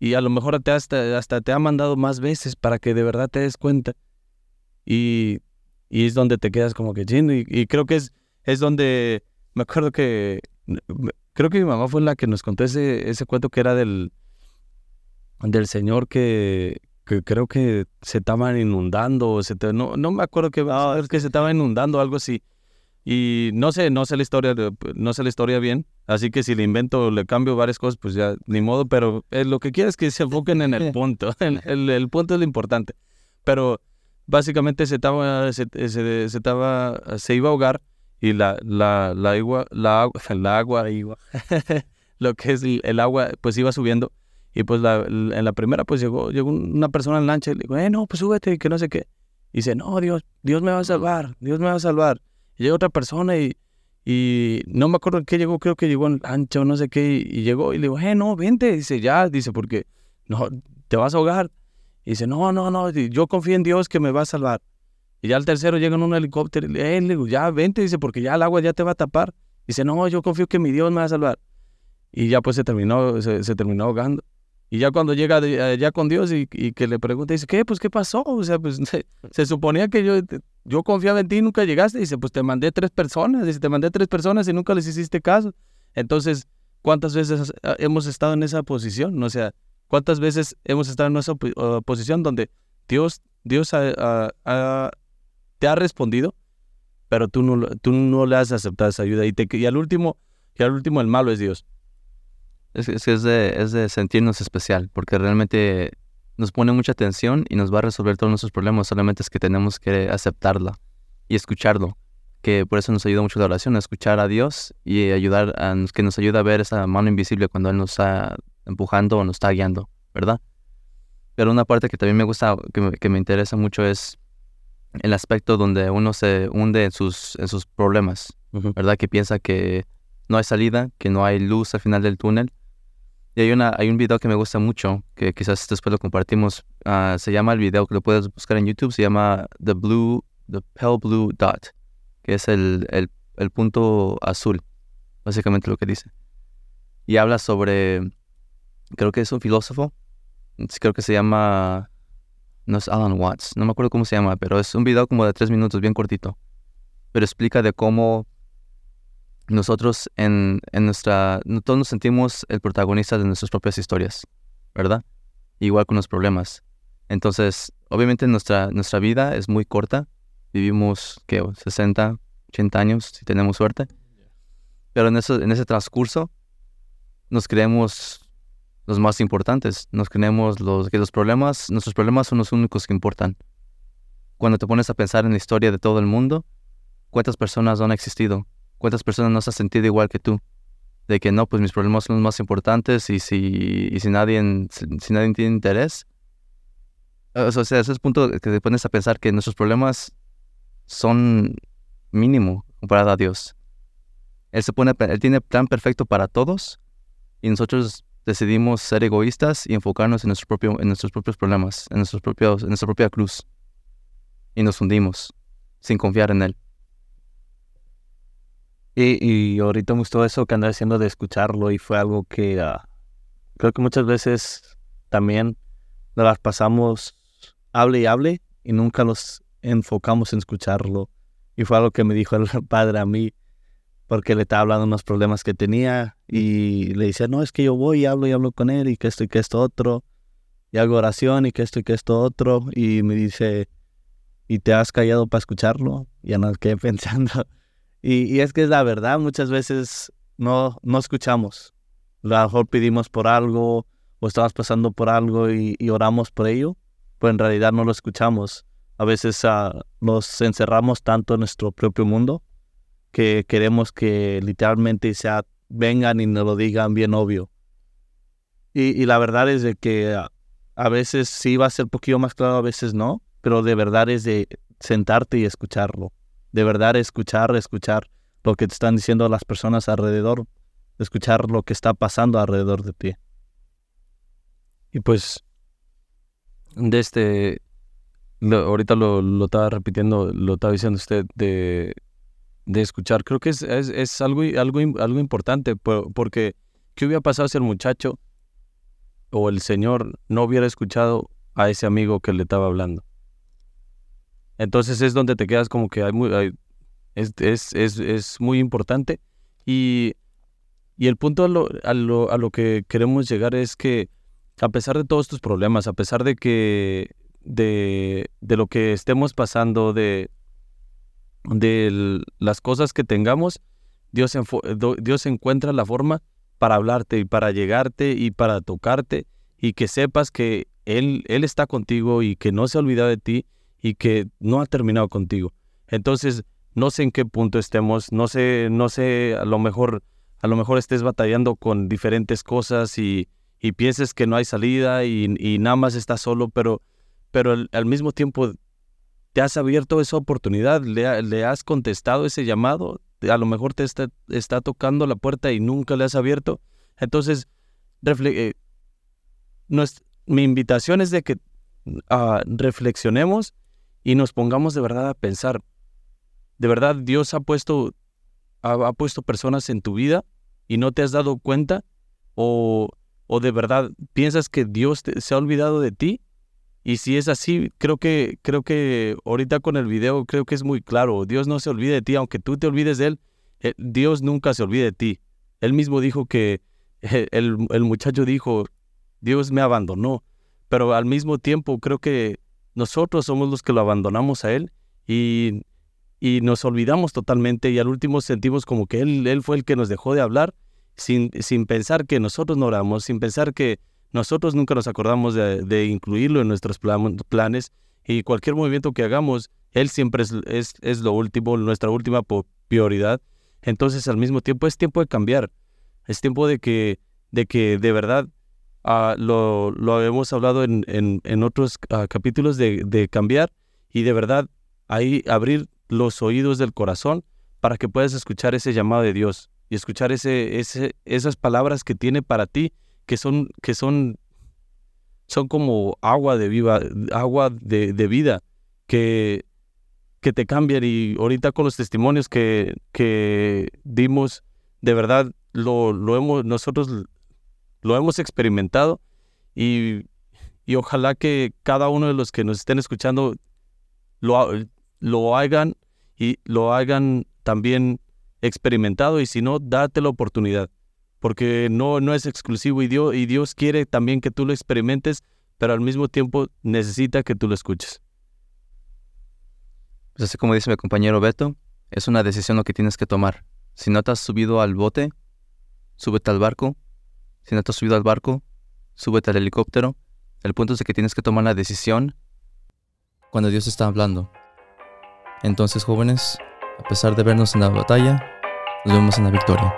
Y a lo mejor te hasta, hasta te ha mandado más veces para que de verdad te des cuenta. Y, y es donde te quedas como que chin. Y, y creo que es, es donde me acuerdo que creo que mi mamá fue la que nos contó ese, ese cuento que era del, del señor que, que creo que se estaban inundando. Se te- no, no me acuerdo que, que se estaba inundando algo así. Y no sé, no sé la historia, no sé la historia bien, así que si le invento, le cambio varias cosas, pues ya ni modo, pero eh, lo que quiero es que se enfoquen en el *laughs* punto, *laughs* el, el- el punto es lo importante. Pero básicamente se estaba, se, se- se estaba, se iba a ahogar y la, la, la agua, la, agua- *laughs* la agua, *laughs* lo que es el, el agua, pues iba subiendo. Y pues la, en la primera, pues llegó, llegó una persona en lancha y le dijo, eh, no, pues súbete, que no sé qué. Y dice, no, Dios, Dios me va a salvar, Dios me va a salvar. Y llega otra persona y, y no me acuerdo qué llegó, creo que llegó en lancha o no sé qué, y, y llegó y le digo, eh, no, vente. Dice, ya, dice, porque no, te vas a ahogar. Y dice, no, no, no, yo confío en Dios que me va a salvar. Y ya el tercero llega en un helicóptero y le, eh, digo, ya, vente, dice, porque ya el agua ya te va a tapar. Dice, no, yo confío que mi Dios me va a salvar. Y ya pues se terminó, se, se terminó ahogando. Y ya cuando llega de- allá con Dios y, que le pregunta, dice, ¿qué? Pues, ¿qué pasó? O sea, pues, *laughs* se, suponía que yo, yo confiaba en ti y nunca llegaste. Dice, pues, te mandé tres personas. Dice, te mandé tres personas y nunca les hiciste caso. Entonces, ¿cuántas veces hemos estado en esa posición? O sea, ¿cuántas veces hemos estado en esa ah, posición donde Dios, Dios ha- te ha respondido, pero tú no, tú no le has aceptado esa ayuda? Y, al último, y al último el malo es Dios. Es, es de, es de sentirnos especial, porque realmente nos pone mucha atención y nos va a resolver todos nuestros problemas, solamente es que tenemos que aceptarla y escucharlo, que por eso nos ayuda mucho la oración, escuchar a Dios y ayudar a, que nos ayuda a ver esa mano invisible cuando Él nos está empujando o nos está guiando, ¿verdad? Pero una parte que también me gusta, que que me interesa mucho es el aspecto donde uno se hunde en sus, en sus problemas, ¿verdad? Que piensa que no hay salida, que no hay luz al final del túnel. Y hay, una, hay un video que me gusta mucho, que quizás después lo compartimos. ah, se llama el video, que lo puedes buscar en YouTube, se llama The Blue, The Pale Blue Dot, que es el, el, el punto azul, básicamente lo que dice. Y habla sobre, creo que es un filósofo, creo que se llama, no es Alan Watts, no me acuerdo cómo se llama, pero es un video como de tres minutos, bien cortito. Pero explica de cómo nosotros en, en nuestra, todos nos sentimos el protagonista de nuestras propias historias, ¿verdad? Igual con los problemas. Entonces, obviamente nuestra, nuestra vida es muy corta, vivimos, ¿qué? 60, 80 años, si tenemos suerte. Pero en, eso, en ese transcurso nos creemos los más importantes, nos creemos los, que los problemas, nuestros problemas son los únicos que importan. Cuando te pones a pensar en la historia de todo el mundo, ¿cuántas personas han existido? ¿Cuántas personas no se han sentido igual que tú? De que no, pues mis problemas son los más importantes y si, y si, nadie, si, si nadie tiene interés. O sea, ese es el punto que te pones a pensar que nuestros problemas son mínimo comparado a Dios. Él se pone, él tiene plan perfecto para todos y nosotros decidimos ser egoístas y enfocarnos en, en nuestros propios problemas, en, nuestros propios, en nuestra propia cruz. Y nos hundimos sin confiar en Él. Y, y ahorita me gustó eso que andaba haciendo de escucharlo y fue algo que ah, creo que muchas veces también nos las pasamos hable y hable y nunca nos enfocamos en escucharlo. Y fue algo que me dijo el *laughs* padre a mí porque le estaba hablando de unos problemas que tenía y le decía, no, es que yo voy y hablo y hablo con él y que esto y que esto otro y hago oración y que esto y que esto otro y me dice, ¿y te has callado para escucharlo? Ya nos quedé *laughs* pensando. Y, y es que es la verdad, muchas veces no, no escuchamos. A lo mejor pedimos por algo o estamos pasando por algo y, y oramos por ello, pero en realidad no lo escuchamos. A veces ah, nos encerramos tanto en nuestro propio mundo que queremos que literalmente sea, vengan y nos lo digan bien obvio. Y, y la verdad es de que a veces sí va a ser un poquito más claro, a veces no, pero de verdad es de sentarte y escucharlo de verdad escuchar, escuchar lo que te están diciendo las personas alrededor, escuchar lo que está pasando alrededor de ti. Y pues, de este, lo- ahorita lo, lo estaba repitiendo, lo estaba diciendo usted, de, de escuchar, creo que es, es, es algo, algo, algo importante, por- porque ¿qué hubiera pasado si el muchacho o el señor no hubiera escuchado a ese amigo que le estaba hablando? Entonces es donde te quedas como que es, es, es, es muy importante. Y, y el punto a lo, a, lo, a lo que queremos llegar es que a pesar de todos tus problemas, a pesar de que de, de lo que estemos pasando, de, de las cosas que tengamos, Dios, Dios encuentra la forma para hablarte y para llegarte y para tocarte y que sepas que Él, Él está contigo y que no se ha olvidado de ti y que no ha terminado contigo. Entonces, no sé en qué punto estemos, no sé, no sé, a lo mejor, a lo mejor estés batallando con diferentes cosas y, y pienses que no hay salida y, nada más estás solo, pero, pero al, mismo tiempo te has abierto esa oportunidad, le, has contestado ese llamado, a lo mejor te está, tocando la puerta y nunca le has abierto. Entonces, eh, mi invitación es de que ah, reflexionemos y nos pongamos de verdad a pensar, de verdad Dios ha puesto, ha, puesto personas en tu vida y no te has dado cuenta o, o de verdad piensas que Dios se ha olvidado de ti y si es así, creo que, creo que ahorita con el video creo que es muy claro. Dios no se olvida de ti, aunque tú te olvides de Él, eh, Dios nunca se olvida de ti. Él mismo dijo que, el, el, muchacho dijo, Dios me abandonó. Pero al mismo tiempo creo que nosotros somos los que lo abandonamos a Él y, y nos olvidamos totalmente y al último sentimos como que Él, él fue el que nos dejó de hablar sin, sin pensar que nosotros no oramos, sin pensar que nosotros nunca nos acordamos de, incluirlo en nuestros planes y cualquier movimiento que hagamos, Él siempre es, es, lo último, nuestra última prioridad. Entonces al mismo tiempo es tiempo de cambiar, es tiempo de que de, que de verdad Ah, lo, lo hemos hablado en, en, otros ah, capítulos de, cambiar y de verdad ahí abrir los oídos del corazón para que puedas escuchar ese llamado de Dios y escuchar ese, ese, esas palabras que tiene para ti que son, que son, son como agua de viva, agua de, vida que, que te cambian. Y ahorita con los testimonios que, que dimos, de verdad lo, lo hemos, nosotros lo hemos experimentado. Y, ojalá que cada uno de los que nos estén escuchando lo, lo hagan y lo hagan también experimentado. Y si no, date la oportunidad, porque no, no es exclusivo y Dios, y Dios quiere también que tú lo experimentes, pero al mismo tiempo necesita que tú lo escuches. Pues así como dice mi compañero Beto, es una decisión lo que tienes que tomar. Si no te has subido al bote, súbete al barco si no te has subido al barco, súbete al helicóptero. El punto es que tienes que tomar la decisión cuando Dios está hablando. Entonces, jóvenes, a pesar de vernos en la batalla, nos vemos en la victoria.